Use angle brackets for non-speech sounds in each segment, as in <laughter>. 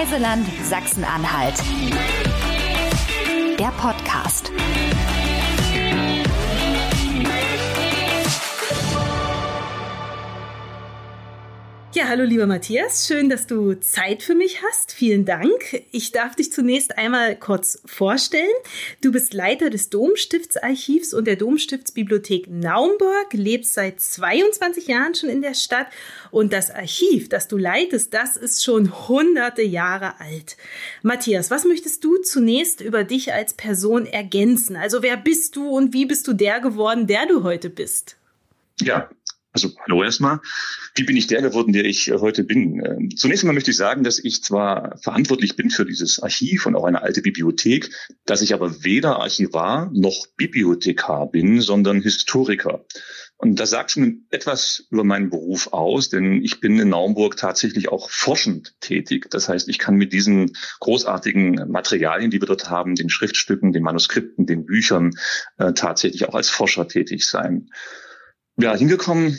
Reiseland Sachsen-Anhalt. Der Podcast. Ja, hallo lieber Matthias, schön, dass du Zeit für mich hast. Vielen Dank. Ich darf dich zunächst einmal kurz vorstellen. Du bist Leiter des Domstiftsarchivs und der Domstiftsbibliothek Naumburg, lebst seit 22 Jahren schon in der Stadt und das Archiv, das du leitest, das ist schon hunderte Jahre alt. Matthias, was möchtest du zunächst über dich als Person ergänzen? Also wer bist du und wie bist du der geworden, der du heute bist? Ja, also hallo erstmal. Wie bin ich der geworden, der ich heute bin? Ähm, zunächst einmal möchte ich sagen, dass ich zwar verantwortlich bin für dieses Archiv und auch eine alte Bibliothek, dass ich aber weder Archivar noch Bibliothekar bin, sondern Historiker. Und das sagt schon etwas über meinen Beruf aus, denn ich bin in Naumburg tatsächlich auch forschend tätig. Das heißt, ich kann mit diesen großartigen Materialien, die wir dort haben, den Schriftstücken, den Manuskripten, den Büchern, äh, tatsächlich auch als Forscher tätig sein ja, hingekommen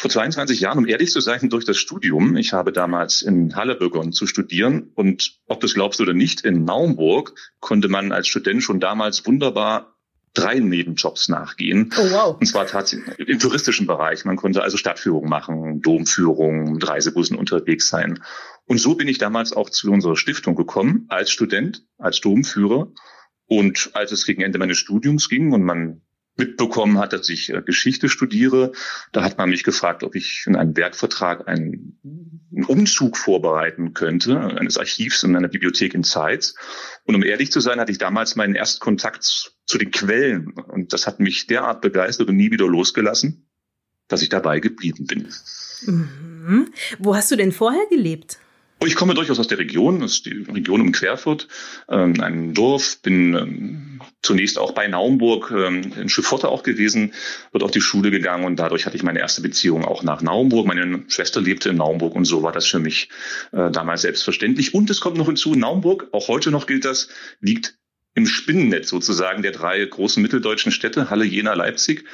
vor 22 Jahren, um ehrlich zu sein, durch das Studium. Ich habe damals in Halle begonnen zu studieren und ob du es glaubst oder nicht, in Naumburg konnte man als Student schon damals wunderbar drei Nebenjobs nachgehen. Oh, wow. Und zwar tatsächlich im touristischen Bereich. Man konnte also Stadtführung machen, Domführung, mit Reisebussen unterwegs sein. Und so bin ich damals auch zu unserer Stiftung gekommen, als Student, als Domführer. Und als es gegen Ende meines Studiums ging und man mitbekommen hat, dass ich äh, Geschichte studiere. Da hat man mich gefragt, ob ich in einem Werkvertrag einen, Umzug vorbereiten könnte, eines Archivs in einer Bibliothek in Zeitz. Und um ehrlich zu sein, hatte ich damals meinen ersten Kontakt zu den Quellen. Und das hat mich derart begeistert und nie wieder losgelassen, dass ich dabei geblieben bin. Mhm. Wo hast du denn vorher gelebt? Oh, ich komme durchaus aus der Region, das ist die Region um Querfurt, ähm, ein Dorf, bin ähm, zunächst auch bei Naumburg ähm, in Schiffotte auch gewesen, wird auf die Schule gegangen und dadurch hatte ich meine erste Beziehung auch nach Naumburg. Meine Schwester lebte in Naumburg und so war das für mich äh, damals selbstverständlich. Und es kommt noch hinzu, Naumburg, auch heute noch gilt das, liegt im Spinnennetz sozusagen der drei großen mitteldeutschen Städte, Halle, Jena, Leipzig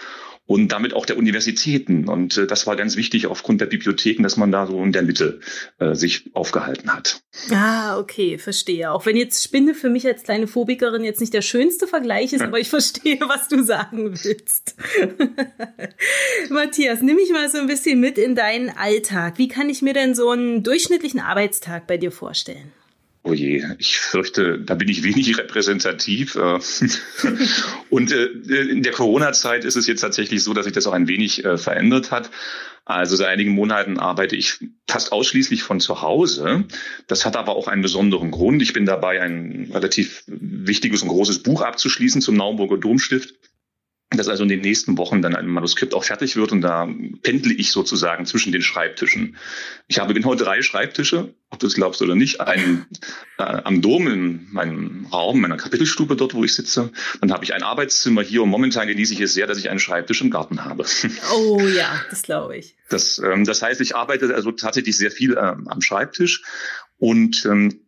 und damit auch der Universitäten. Und äh, das war ganz wichtig aufgrund der Bibliotheken, dass man da so in der Mitte äh, sich aufgehalten hat. Ah, okay, verstehe. Auch wenn jetzt Spinne für mich als kleine Phobikerin jetzt nicht der schönste Vergleich ist, aber ich verstehe, was du sagen willst. <laughs> Matthias, nimm mich mal so ein bisschen mit in deinen Alltag. Wie kann ich mir denn so einen durchschnittlichen Arbeitstag bei dir vorstellen? Oh je, ich fürchte, da bin ich wenig <laughs> repräsentativ. Äh. <laughs> Und äh, in der Corona-Zeit ist es jetzt tatsächlich so, dass sich das auch ein wenig äh, verändert hat. Also seit einigen Monaten arbeite ich fast ausschließlich von zu Hause. Das hat aber auch einen besonderen Grund. Ich bin dabei, ein relativ wichtiges und großes Buch abzuschließen zum Naumburger Domstift dass also in den nächsten Wochen dann ein Manuskript auch fertig wird und da pendle ich sozusagen zwischen den Schreibtischen. Ich habe genau drei Schreibtische, ob du es glaubst oder nicht, einen äh, am Dom in meinem Raum, meiner Kapitelstube dort, wo ich sitze. Dann habe ich ein Arbeitszimmer hier und momentan genieße ich es sehr, dass ich einen Schreibtisch im Garten habe. <laughs> Oh ja, das glaube ich. Das, ähm, das heißt, ich arbeite also tatsächlich sehr viel ähm, am Schreibtisch und ähm,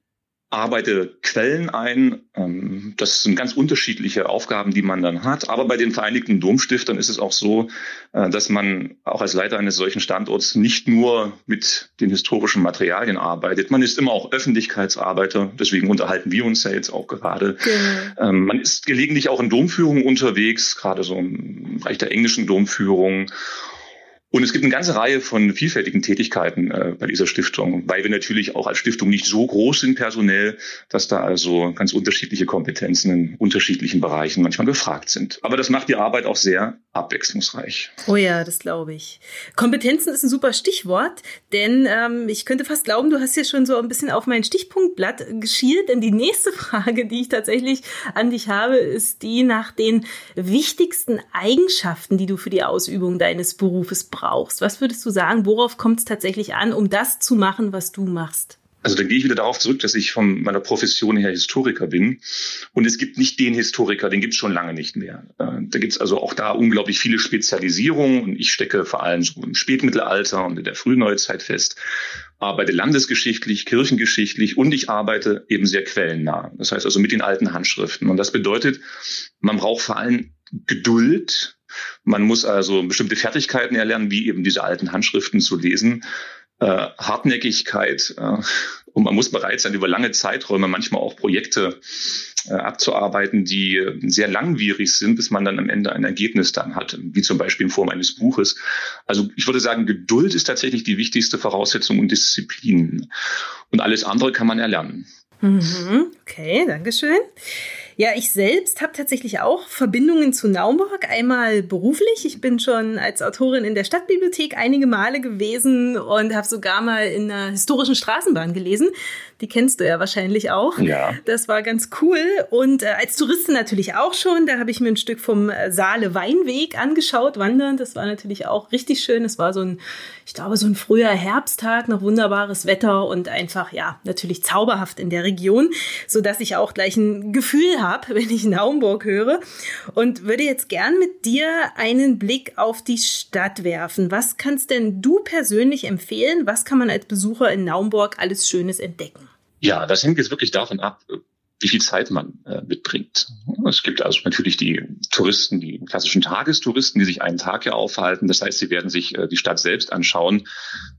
arbeite Quellen ein. Ähm, das sind ganz unterschiedliche Aufgaben, die man dann hat. Aber bei den Vereinigten Domstiftern ist es auch so, äh, dass man auch als Leiter eines solchen Standorts nicht nur mit den historischen Materialien arbeitet. Man ist immer auch Öffentlichkeitsarbeiter. Deswegen unterhalten wir uns ja jetzt auch gerade. Genau. Man ist gelegentlich auch in Domführungen unterwegs, gerade so im Bereich der englischen Domführung. Und es gibt eine ganze Reihe von vielfältigen Tätigkeiten äh, bei dieser Stiftung, weil wir natürlich auch als Stiftung nicht so groß sind personell, dass da also ganz unterschiedliche Kompetenzen in unterschiedlichen Bereichen manchmal gefragt sind. Aber das macht die Arbeit auch sehr abwechslungsreich. Oh ja, das glaube ich. Kompetenzen ist ein super Stichwort, denn ähm, ich könnte fast glauben, du hast ja schon so ein bisschen auf mein Stichpunktblatt geschielt, denn die nächste <laughs> Frage, die ich tatsächlich an dich habe, ist die nach den wichtigsten Eigenschaften, die du für die Ausübung deines Berufes brauchst brauchst? Was würdest du sagen, worauf kommt es tatsächlich an, um das zu machen, was du machst? Also da gehe ich wieder darauf zurück, dass ich von meiner Profession her Historiker bin. Und es gibt nicht den Historiker, den gibt es schon lange nicht mehr. Äh, da gibt es also auch da unglaublich viele Spezialisierungen. Und ich stecke vor allem so im Spätmittelalter und in der Frühneuzeit fest, arbeite landesgeschichtlich, kirchengeschichtlich und ich arbeite eben sehr quellennah. Das heißt also mit den alten Handschriften. Und das bedeutet, man braucht vor allem Geduld, man muss also bestimmte Fertigkeiten erlernen, wie eben diese alten Handschriften zu lesen, äh, Hartnäckigkeit äh, Und man muss bereit sein, über lange Zeiträume manchmal auch Projekte äh, abzuarbeiten, die äh, sehr langwierig sind, bis man dann am Ende ein Ergebnis dann hat, wie zum Beispiel in Form eines Buches. Also ich würde sagen, Geduld ist tatsächlich die wichtigste Voraussetzung und Disziplin. Und alles andere kann man erlernen. Mhm, okay, Dankeschön. Ja, ich selbst habe tatsächlich auch Verbindungen zu Naumburg. Einmal beruflich. Ich bin schon als Autorin in der Stadtbibliothek einige Male gewesen und habe sogar mal in einer historischen Straßenbahn gelesen. Die kennst du ja wahrscheinlich auch. Ja. Das war ganz cool. Und äh, als Touristin natürlich auch schon. Da habe ich mir ein Stück vom äh, Saale Weinweg angeschaut, wandern. Das war natürlich auch richtig schön. Es war so ein, ich glaube, so ein früher Herbsttag, noch wunderbares Wetter und einfach, ja, natürlich zauberhaft in der Region, so dass ich auch gleich ein Gefühl habe, <laughs> wenn ich Naumburg höre. Und würde jetzt gern mit dir einen Blick auf die Stadt werfen. Was kannst denn du persönlich empfehlen? Was kann man als Besucher in Naumburg alles Schönes entdecken? Ja, das hängt jetzt wirklich davon ab, wie viel Zeit man äh, mitbringt. Es gibt also natürlich die Touristen, die klassischen Tagestouristen, die sich einen Tag hier aufhalten. Das heißt, sie werden sich äh, die Stadt selbst anschauen.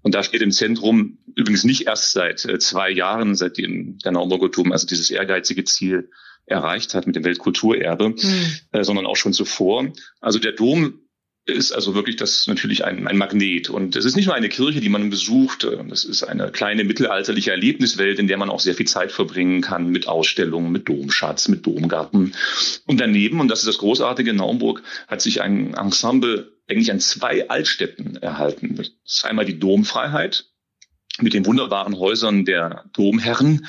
Und da steht im Zentrum übrigens nicht erst seit äh, zwei Jahren, seitdem der Naumburger Turm also dieses ehrgeizige Ziel erreicht hat mit dem Weltkulturerbe, mhm. sondern auch schon zuvor. Also der Dom ist also wirklich das natürlich ein, ein Magnet. Und es ist nicht nur eine Kirche, die man besucht. Es ist eine kleine mittelalterliche Erlebniswelt, in der man auch sehr viel Zeit verbringen kann mit Ausstellungen, mit Domschatz, mit Domgarten. Und daneben, und das ist das Großartige in Naumburg, hat sich ein Ensemble eigentlich an zwei Altstädten erhalten. Das ist einmal die Domfreiheit mit den wunderbaren Häusern der Domherren,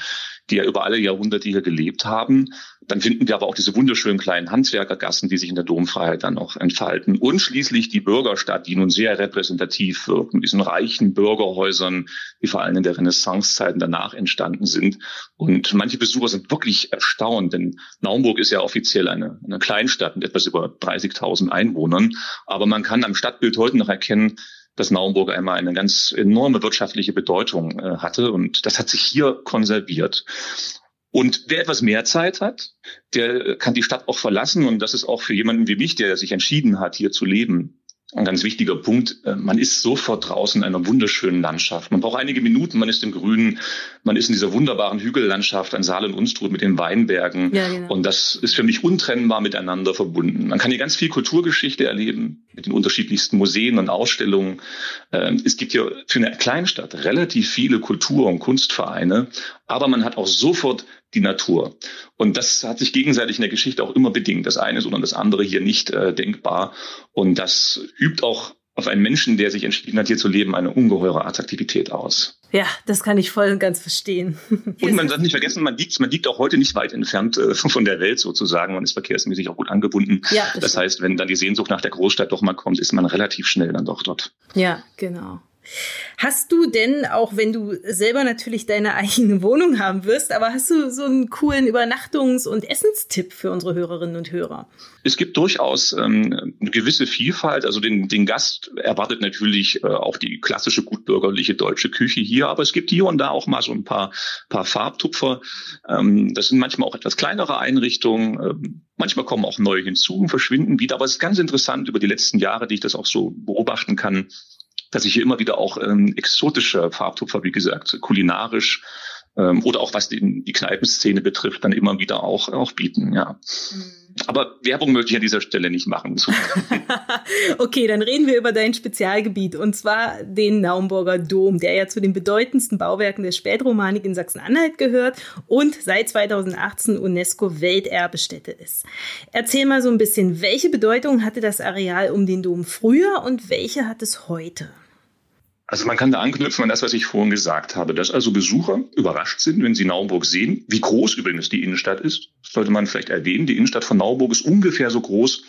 die ja über alle Jahrhunderte hier gelebt haben. Dann finden wir aber auch diese wunderschönen kleinen Handwerkergassen, die sich in der Domfreiheit dann noch entfalten. Und schließlich die Bürgerstadt, die nun sehr repräsentativ wirkt, mit diesen reichen Bürgerhäusern, die vor allem in der Renaissancezeiten danach entstanden sind. Und manche Besucher sind wirklich erstaunt, denn Naumburg ist ja offiziell eine, eine Kleinstadt mit etwas über 30.000 Einwohnern. Aber man kann am Stadtbild heute noch erkennen, dass Naumburg einmal eine ganz enorme wirtschaftliche Bedeutung äh, hatte. Und das hat sich hier konserviert. Und wer etwas mehr Zeit hat, der kann die Stadt auch verlassen. Und das ist auch für jemanden wie mich, der sich entschieden hat, hier zu leben, ein ganz wichtiger Punkt. Äh, man ist sofort draußen in einer wunderschönen Landschaft. Man braucht einige Minuten, man ist im Grünen, man ist in dieser wunderbaren Hügellandschaft an Saal und Unstrut mit den Weinbergen. Ja, genau. Und das ist für mich untrennbar miteinander verbunden. Man kann hier ganz viel Kulturgeschichte erleben mit den unterschiedlichsten Museen und Ausstellungen. Ähm, es gibt hier für eine Kleinstadt relativ viele Kultur- und Kunstvereine, aber man hat auch sofort die Natur. Und das hat sich gegenseitig in der Geschichte auch immer bedingt. Das eine ist oder das andere hier nicht äh, denkbar. Und das übt auch auf einen Menschen, der sich entschieden hat, hier zu leben, eine ungeheure Attraktivität aus. Ja, das kann ich voll und ganz verstehen. Und man darf nicht vergessen, man liegt, man liegt auch heute nicht weit entfernt äh, von der Welt sozusagen. Man ist verkehrsmäßig auch gut angebunden. Ja, das, das heißt, wenn dann die Sehnsucht nach der Großstadt doch mal kommt, ist man relativ schnell dann doch dort. Ja, genau. Hast du denn, auch wenn du selber natürlich deine <laughs> eigene Wohnung haben wirst, aber hast du so einen coolen Übernachtungs- und Essenstipp für unsere Hörerinnen und Hörer? Es gibt durchaus ähm, eine gewisse Vielfalt. Also den, den Gast erwartet natürlich äh, auch die klassische gutbürgerliche deutsche Küche hier, aber es gibt hier und da auch mal so ein paar, paar Farbtupfer. Ähm, das sind manchmal auch etwas kleinere Einrichtungen. Ähm, manchmal kommen auch neue hinzu und verschwinden wieder. Aber es ist ganz interessant über die letzten Jahre, die ich das auch so beobachten kann dass ich hier immer wieder auch ähm, exotische Farbtupfer, wie gesagt, kulinarisch ähm, oder auch was die, die Kneipenszene betrifft, dann immer wieder auch, auch bieten, ja. Mhm. Aber Werbung möchte ich an dieser Stelle nicht machen. <laughs> okay, dann reden wir über dein Spezialgebiet und zwar den Naumburger Dom, der ja zu den bedeutendsten Bauwerken der Spätromanik in Sachsen-Anhalt gehört und seit 2018 UNESCO Welterbestätte ist. Erzähl mal so ein bisschen, welche Bedeutung hatte das Areal um den Dom früher und welche hat es heute? Also man kann da anknüpfen an das, was ich vorhin gesagt habe, dass also Besucher überrascht sind, wenn sie Naumburg sehen, wie groß übrigens die Innenstadt ist. Das sollte man vielleicht erwähnen. Die Innenstadt von Naumburg ist ungefähr so groß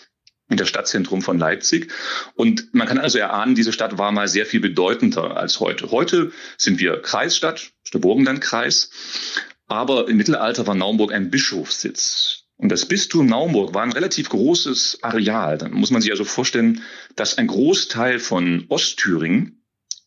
wie das Stadtzentrum von Leipzig. Und man kann also erahnen, diese Stadt war mal sehr viel bedeutender als heute. Heute sind wir Kreisstadt, der Burgenlandkreis. Aber im Mittelalter war Naumburg ein Bischofssitz. Und das Bistum Naumburg war ein relativ großes Areal. Dann muss man sich also vorstellen, dass ein Großteil von Ostthüringen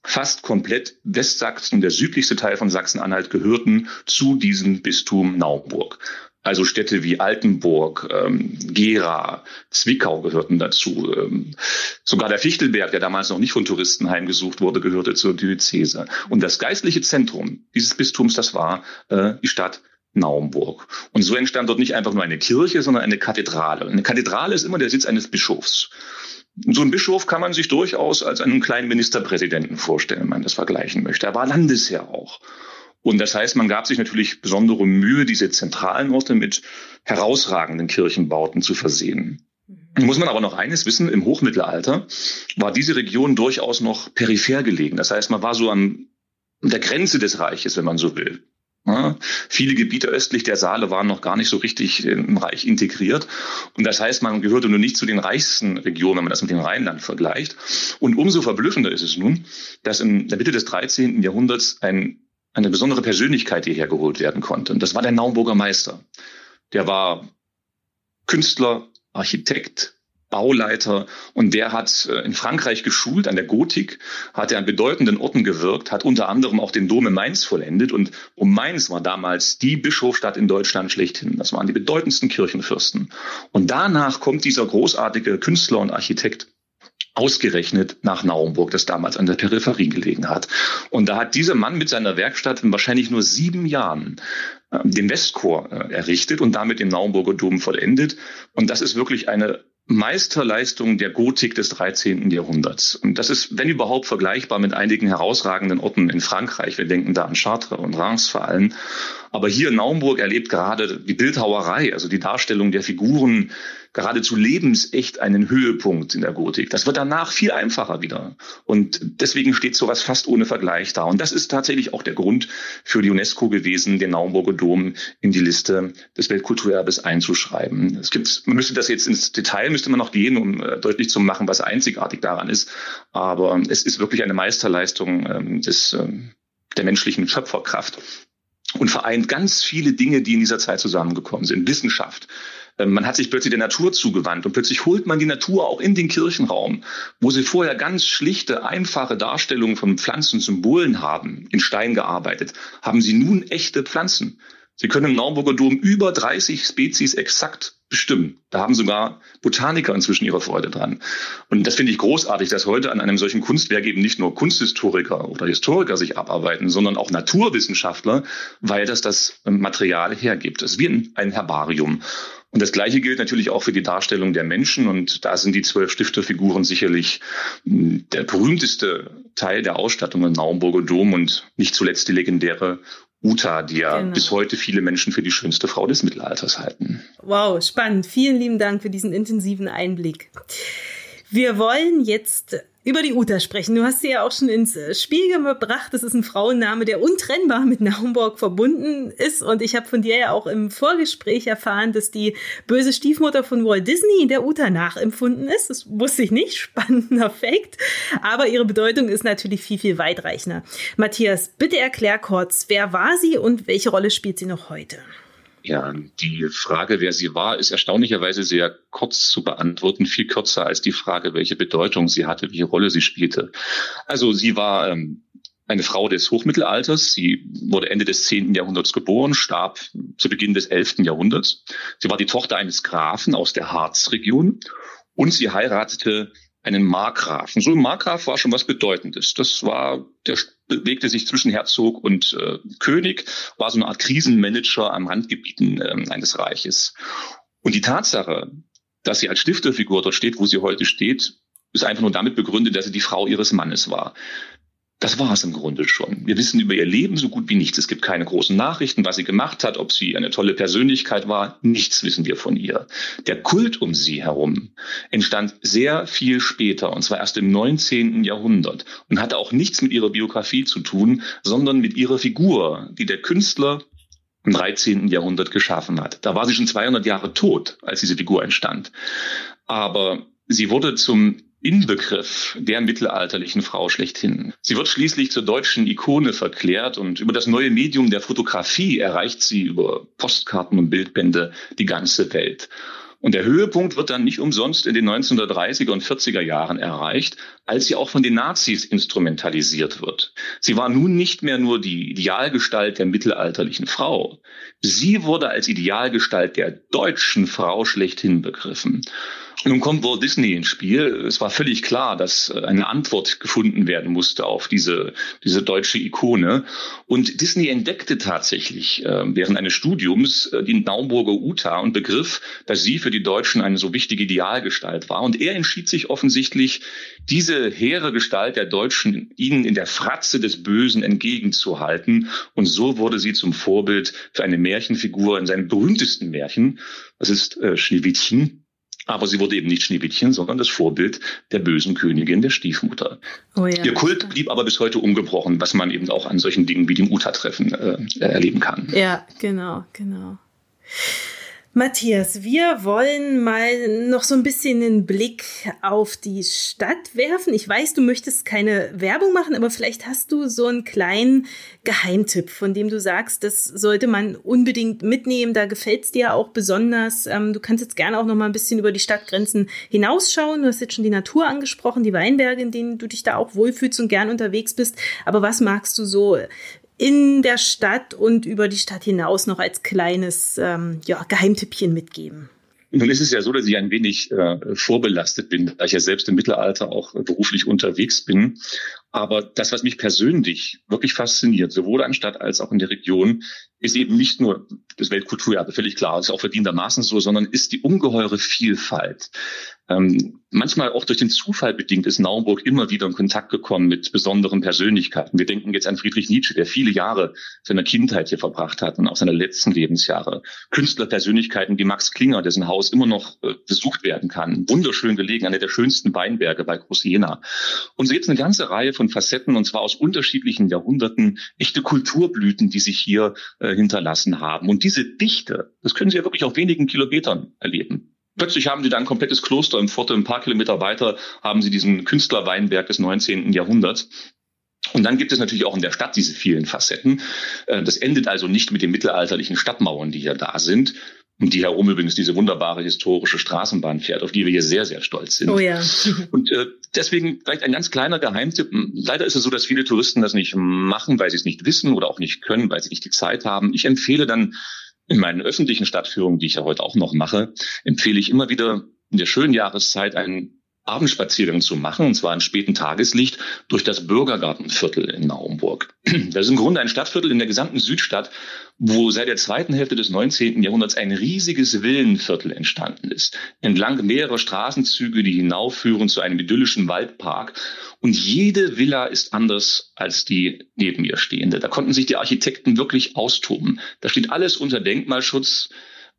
fast komplett Westsachsen, der südlichste Teil von Sachsen-Anhalt gehörten zu diesem Bistum Naumburg. Also Städte wie Altenburg, ähm, Gera, Zwickau gehörten dazu. Ähm, sogar der Fichtelberg, der damals noch nicht von Touristen heimgesucht wurde, gehörte zur Diözese. Und das geistliche Zentrum dieses Bistums, das war äh, die Stadt Naumburg. Und so entstand dort nicht einfach nur eine Kirche, sondern eine Kathedrale. Eine Kathedrale ist immer der Sitz eines Bischofs. So ein Bischof kann man sich durchaus als einen kleinen Ministerpräsidenten vorstellen, wenn man das vergleichen möchte. Er war Landesherr auch. Und das heißt, man gab sich natürlich besondere Mühe, diese zentralen Orte mit herausragenden Kirchenbauten zu versehen. Mhm. Muss man aber noch eines wissen, im Hochmittelalter war diese Region durchaus noch peripher gelegen. Das heißt, man war so an der Grenze des Reiches, wenn man so will. Ja, viele Gebiete östlich der Saale waren noch gar nicht so richtig im Reich integriert. Und das heißt, man gehörte nur nicht zu den reichsten Regionen, wenn man das mit dem Rheinland vergleicht. Und umso verblüffender ist es nun, dass in der Mitte des 13. Jahrhunderts ein, eine besondere Persönlichkeit hierher geholt werden konnte. Und das war der Naumburger Meister. Der war Künstler, Architekt, Bauleiter und der hat äh, in Frankreich geschult an der Gotik, hat er an bedeutenden Orten gewirkt, hat unter anderem auch den Dom in Mainz vollendet und um Mainz war damals die Bischofstadt in Deutschland schlechthin. Das waren die bedeutendsten Kirchenfürsten. Und danach kommt dieser großartige Künstler und Architekt ausgerechnet nach Naumburg, das damals an der Peripherie gelegen hat. Und da hat dieser Mann mit seiner Werkstatt in wahrscheinlich nur sieben Jahren äh, den Westchor äh, errichtet und damit den Naumburger Dom vollendet. Und das ist wirklich eine Meisterleistung der Gotik des 13. Jahrhunderts. Und das ist, wenn überhaupt, vergleichbar mit einigen herausragenden Orten in Frankreich. Wir denken da an Chartres und Reims vor allem. Aber hier in Naumburg erlebt gerade die Bildhauerei, also die Darstellung der Figuren, geradezu lebensecht einen Höhepunkt in der Gotik. Das wird danach viel einfacher wieder. Und deswegen steht sowas fast ohne Vergleich da. Und das ist tatsächlich auch der Grund für die UNESCO gewesen, den Naumburger Dom in die Liste des Weltkulturerbes einzuschreiben. Es gibt, man müsste das jetzt ins Detail, müsste man noch gehen, um äh, deutlich zu machen, was einzigartig daran ist. Aber es ist wirklich eine Meisterleistung ähm, des, ähm, der menschlichen Schöpferkraft und vereint ganz viele Dinge, die in dieser Zeit zusammengekommen sind. Wissenschaft, man hat sich plötzlich der Natur zugewandt und plötzlich holt man die Natur auch in den Kirchenraum, wo sie vorher ganz schlichte, einfache Darstellungen von Pflanzensymbolen haben, in Stein gearbeitet, haben sie nun echte Pflanzen. Sie können im Naumburger Dom über 30 Spezies exakt bestimmen. Da haben sogar Botaniker inzwischen ihre Freude dran. Und das finde ich großartig, dass heute an einem solchen Kunstwerk eben nicht nur Kunsthistoriker oder Historiker sich abarbeiten, sondern auch Naturwissenschaftler, weil das das Material hergibt. Es ist wie ein Herbarium. Und das Gleiche gilt natürlich auch für die Darstellung der Menschen. Und da sind die zwölf Stifterfiguren sicherlich hm, der berühmteste Teil der Ausstattung im Naumburger Dom und nicht zuletzt die legendäre Uta, die ja genau. bis heute viele Menschen für die schönste Frau des Mittelalters halten. Wow, spannend. Vielen lieben Dank für diesen intensiven Einblick. Wir wollen jetzt über die Uta sprechen. Du hast sie ja auch schon ins äh, Spiel gebracht. Das ist ein Frauenname, der untrennbar mit Naumburg verbunden ist. Und ich habe von dir ja auch im Vorgespräch erfahren, dass die böse Stiefmutter von Walt Disney der Uta nachempfunden ist. Das wusste ich nicht. <laughs> Spannender Fakt. Aber ihre Bedeutung ist natürlich viel, viel weitreichender. Matthias, bitte erklär kurz, wer war sie und welche Rolle spielt sie noch heute? Ja, die Frage, wer sie war, ist erstaunlicherweise sehr kurz zu beantworten, viel kürzer als die Frage, welche Bedeutung sie hatte, welche Rolle sie spielte. Also sie war ähm, eine Frau des Hochmittelalters. Sie wurde Ende des 10. Jahrhunderts geboren, starb zu Beginn des 11. Jahrhunderts. Sie war die Tochter eines Grafen aus der Harzregion und sie heiratete einen Markgrafen. So ein Markgraf war schon was Bedeutendes. Das war, der bewegte sich zwischen Herzog und äh, König, war so eine Art Krisenmanager am Randgebieten äh, eines Reiches. Und die Tatsache, dass sie als Stifterfigur dort steht, wo sie heute steht, ist einfach nur damit begründet, dass sie die Frau ihres Mannes war. Das war es im Grunde schon. Wir wissen über ihr Leben so gut wie nichts. Es gibt keine großen Nachrichten, was sie gemacht hat, ob sie eine tolle Persönlichkeit war. Nichts wissen wir von ihr. Der Kult um sie herum entstand sehr viel später, und zwar erst im 19. Jahrhundert, und hatte auch nichts mit ihrer Biografie zu tun, sondern mit ihrer Figur, die der Künstler im 13. Jahrhundert geschaffen hat. Da war sie schon 200 Jahre tot, als diese Figur entstand. Aber sie wurde zum Inbegriff der mittelalterlichen Frau schlechthin. Sie wird schließlich zur deutschen Ikone verklärt und über das neue Medium der Fotografie erreicht sie über Postkarten und Bildbände die ganze Welt. Und der Höhepunkt wird dann nicht umsonst in den 1930er und 40er Jahren erreicht, als sie auch von den Nazis instrumentalisiert wird. Sie war nun nicht mehr nur die Idealgestalt der mittelalterlichen Frau. Sie wurde als Idealgestalt der deutschen Frau schlechthin begriffen. Nun kommt Walt Disney ins Spiel. Es war völlig klar, dass äh, eine Antwort gefunden werden musste auf diese, diese deutsche Ikone. Und Disney entdeckte tatsächlich äh, während eines Studiums äh, die Naumburger Uta und begriff, dass sie für die Deutschen eine so wichtige Idealgestalt war. Und er entschied sich offensichtlich, diese hehre Gestalt der Deutschen ihnen in der Fratze des Bösen entgegenzuhalten. Und so wurde sie zum Vorbild für eine Märchenfigur in seinem berühmtesten Märchen. Das ist äh, Schneewittchen aber sie wurde eben nicht Schneewittchen, sondern das Vorbild der bösen Königin, der Stiefmutter. Oh ja. Ihr Kult blieb aber bis heute ungebrochen, was man eben auch an solchen Dingen wie dem Uta-Treffen äh, erleben kann. Ja, genau, genau. Matthias, wir wollen mal noch so ein bisschen einen Blick auf die Stadt werfen. Ich weiß, du möchtest keine Werbung machen, aber vielleicht hast du so einen kleinen Geheimtipp, von dem du sagst, das sollte man unbedingt mitnehmen. Da gefällt es dir auch besonders. Ähm, du kannst jetzt gerne auch noch mal ein bisschen über die Stadtgrenzen hinausschauen. Du hast jetzt schon die Natur angesprochen, die Weinberge, in denen du dich da auch wohlfühlst und gern unterwegs bist. Aber was magst du so in der Stadt und über die Stadt hinaus noch als kleines ähm, ja, Geheimtippchen mitgeben? Nun ist es ja so, dass ich ein wenig äh, vorbelastet bin, da ich ja selbst im Mittelalter auch beruflich unterwegs bin. Aber das, was mich persönlich wirklich fasziniert, sowohl an Stadt als auch in der Region, ist eben nicht nur das Weltkulturerbe, völlig klar, ist auch verdientermaßen so, sondern ist die ungeheure Vielfalt. Ähm, manchmal auch durch den Zufall bedingt ist Naumburg immer wieder in Kontakt gekommen mit besonderen Persönlichkeiten. Wir denken jetzt an Friedrich Nietzsche, der viele Jahre seiner Kindheit hier verbracht hat und auch seiner letzten Lebensjahre. Künstlerpersönlichkeiten wie Max Klinger, dessen Haus immer noch äh, besucht werden kann. Wunderschön gelegen, einer der schönsten Weinberge bei Groß Jena. Und so gibt es eine ganze Reihe von Facetten, und zwar aus unterschiedlichen Jahrhunderten, echte Kulturblüten, die sich hier äh, hinterlassen haben. Und diese Dichte, das können Sie ja wirklich auf wenigen Kilometern erleben. Plötzlich haben sie da ein komplettes Kloster im Viertel, ein paar Kilometer weiter haben sie diesen Künstlerweinberg des 19. Jahrhunderts. Und dann gibt es natürlich auch in der Stadt diese vielen Facetten. Äh, das endet also nicht mit den mittelalterlichen Stadtmauern, die ja da sind. Und die herum übrigens diese wunderbare historische Straßenbahn fährt, auf die wir hier sehr, sehr stolz sind. Oh ja. <laughs> Und äh, deswegen vielleicht ein ganz kleiner Geheimtipp. Leider ist es so, dass viele Touristen das nicht machen, weil sie es nicht wissen oder auch nicht können, weil sie nicht die Zeit haben. Ich empfehle dann in meinen öffentlichen Stadtführungen, die ich ja heute auch noch mache, empfehle ich immer wieder in der schönen Jahreszeit einen Abendspaziergang zu machen, und zwar im späten Tageslicht, durch das Bürgergartenviertel in Naumburg. <clears throat> Das ist im Grunde ein Stadtviertel in der gesamten Südstadt, wo seit der zweiten Hälfte des 19. Jahrhunderts ein riesiges Villenviertel entstanden ist. Entlang mehrerer Straßenzüge, die hinaufführen zu einem idyllischen Waldpark. Und jede Villa ist anders als die neben ihr stehende. Da konnten sich die Architekten wirklich austoben. Da steht alles unter Denkmalschutz.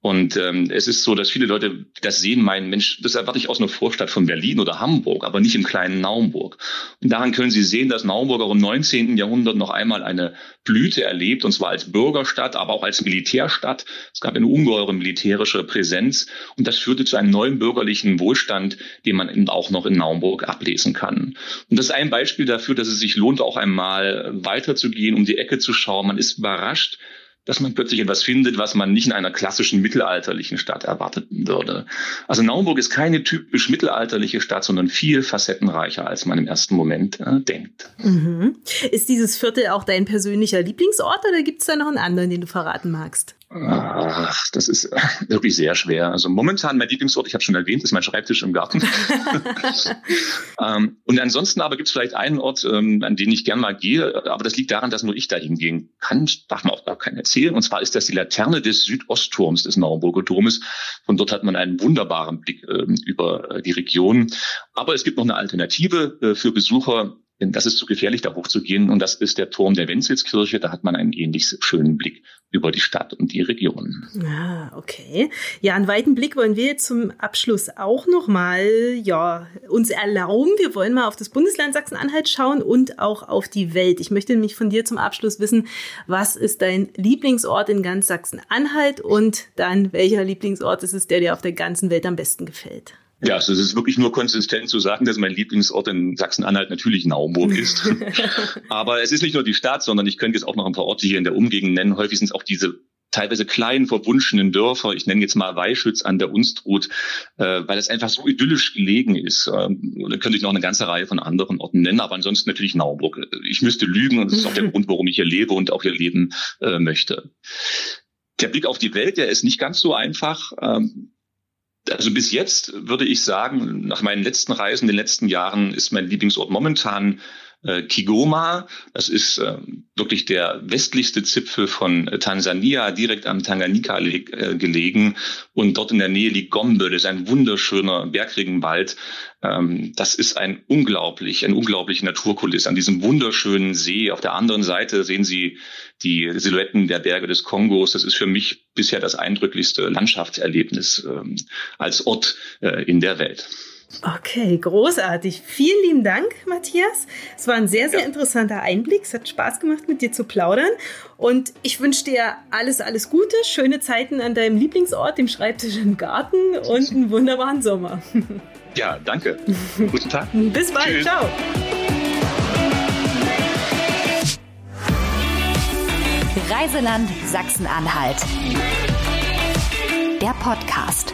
Und ähm, es ist so, dass viele Leute das sehen, meinen, Mensch, das erwarte ich aus einer Vorstadt von Berlin oder Hamburg, aber nicht im kleinen Naumburg. Und daran können Sie sehen, dass Naumburg auch im 19. Jahrhundert noch einmal eine Blüte erlebt, und zwar als Bürgerstadt, aber auch als Militärstadt. Es gab eine ungeheure militärische Präsenz und das führte zu einem neuen bürgerlichen Wohlstand, den man eben auch noch in Naumburg ablesen kann. Und das ist ein Beispiel dafür, dass es sich lohnt, auch einmal weiterzugehen, um die Ecke zu schauen. Man ist überrascht, dass man plötzlich etwas findet, was man nicht in einer klassischen mittelalterlichen Stadt erwarten würde. Also Naumburg ist keine typisch mittelalterliche Stadt, sondern viel facettenreicher, als man im ersten Moment äh, denkt. Mhm. Ist dieses Viertel auch dein persönlicher Lieblingsort oder gibt es da noch einen anderen, den du verraten magst? Ach, das ist wirklich sehr schwer. Also momentan mein Lieblingsort, ich habe schon erwähnt, ist mein Schreibtisch im Garten. <laughs> ähm, und ansonsten aber gibt es vielleicht einen Ort, ähm, an den ich gern mal gehe, aber das liegt daran, dass nur ich da hingehen kann. Darf man auch gar keinen erzählen. Und zwar ist das die Laterne des Südostturms des Naumburger Domes. Von dort hat man einen wunderbaren Blick ähm, über äh, die Region. Aber es gibt noch eine Alternative äh, für Besucher, das ist zu gefährlich, da hochzugehen. Und das ist der Turm der Wenzelskirche. Da hat man einen ähnlich schönen Blick über die Stadt und die Region. Ah, okay. Ja, einen weiten Blick wollen wir jetzt zum Abschluss auch noch mal, ja, uns erlauben. Wir wollen mal auf das Bundesland Sachsen-Anhalt schauen und auch auf die Welt. Ich möchte nämlich von dir zum Abschluss wissen, was ist dein Lieblingsort in ganz Sachsen-Anhalt und dann welcher Lieblingsort ist es, der dir auf der ganzen Welt am besten gefällt? Ja, also es ist wirklich nur konsistent zu sagen, dass mein Lieblingsort in Sachsen-Anhalt natürlich Naumburg ist. <laughs> Aber es ist nicht nur die Stadt, sondern ich könnte jetzt auch noch ein paar Orte hier in der Umgegend nennen. Häufig sind es auch diese teilweise kleinen, verwunschenen Dörfer. Ich nenne jetzt mal Weischütz an der Unstrut, äh, weil es einfach so idyllisch gelegen ist. Ähm, da könnte ich noch eine ganze Reihe von anderen Orten nennen, aber ansonsten natürlich Nauburg. Ich müsste lügen und das ist auch der <laughs> Grund, warum ich hier lebe und auch hier leben äh, möchte. Der Blick auf die Welt, der ist nicht ganz so einfach. Ähm, also bis jetzt würde ich sagen, nach meinen letzten Reisen in den letzten Jahren ist mein Lieblingsort momentan äh, Kigoma. Das ist äh, wirklich der westlichste Zipfel von äh, Tansania, direkt am Tanganyika äh, gelegen. Und dort in der Nähe liegt Gombe, das ist ein wunderschöner Bergregenwald. Ähm, das ist ein unglaublich, eine unglaubliche Naturkulisse an diesem wunderschönen See. Auf der anderen Seite sehen Sie die Silhouetten der Berge des Kongos. Das ist für mich bisher das eindrücklichste Landschaftserlebnis ähm, als Ort in der Welt. Okay, großartig. Vielen lieben Dank, Matthias. Es war ein sehr, sehr ja. interessanter Einblick. Es hat Spaß gemacht, mit dir zu plaudern. Und ich wünsche dir alles, alles Gute, schöne Zeiten an deinem Lieblingsort, dem Schreibtisch im Garten und einen wunderbaren Sommer. <laughs> Ja, danke. Guten Tag. Bis bald. Tschüss. Ciao. Reiseland Sachsen-Anhalt. Der Podcast.